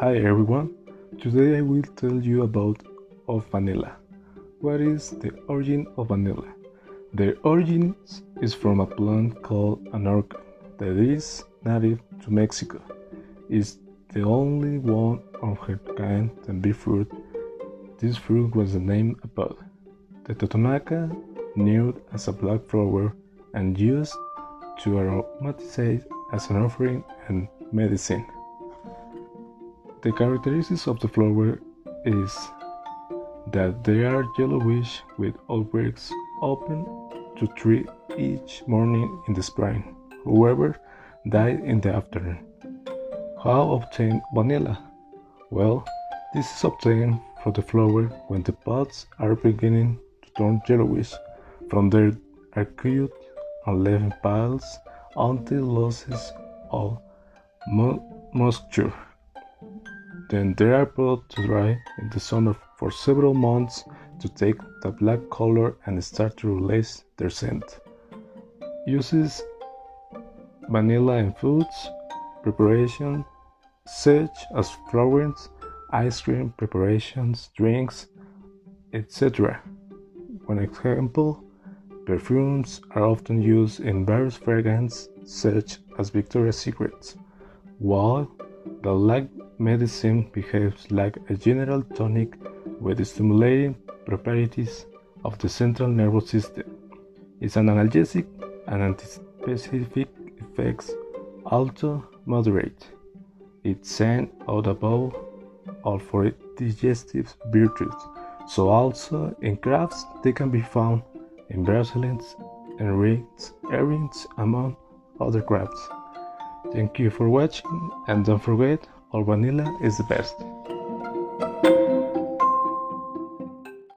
Hi everyone, today I will tell you about of vanilla. What is the origin of vanilla? The origin is from a plant called anacardium that is native to Mexico. It's the only one of her kind that be fruit. This fruit was named about the Totonaca knew as a black flower and used to aromatize as an offering and medicine. The characteristics of the flower is that they are yellowish with ovaries open to three each morning in the spring, however, die in the afternoon. How obtain vanilla? Well, this is obtained from the flower when the buds are beginning to turn yellowish from their acute and leaven piles until losses of moisture. Then they are brought to dry in the sun for several months to take the black color and start to release their scent. Uses vanilla in foods preparation such as flowers, ice cream preparations, drinks, etc. One example, perfumes are often used in various fragrances such as Victoria's Secret, while the like medicine behaves like a general tonic with stimulating properties of the central nervous system. It's an analgesic and antispecific effects, also moderate. Its scent out above all for its digestive virtues. So also in crafts they can be found in bracelets and rings, earrings among other crafts. Thank you for watching and don't forget or vanilla is the best.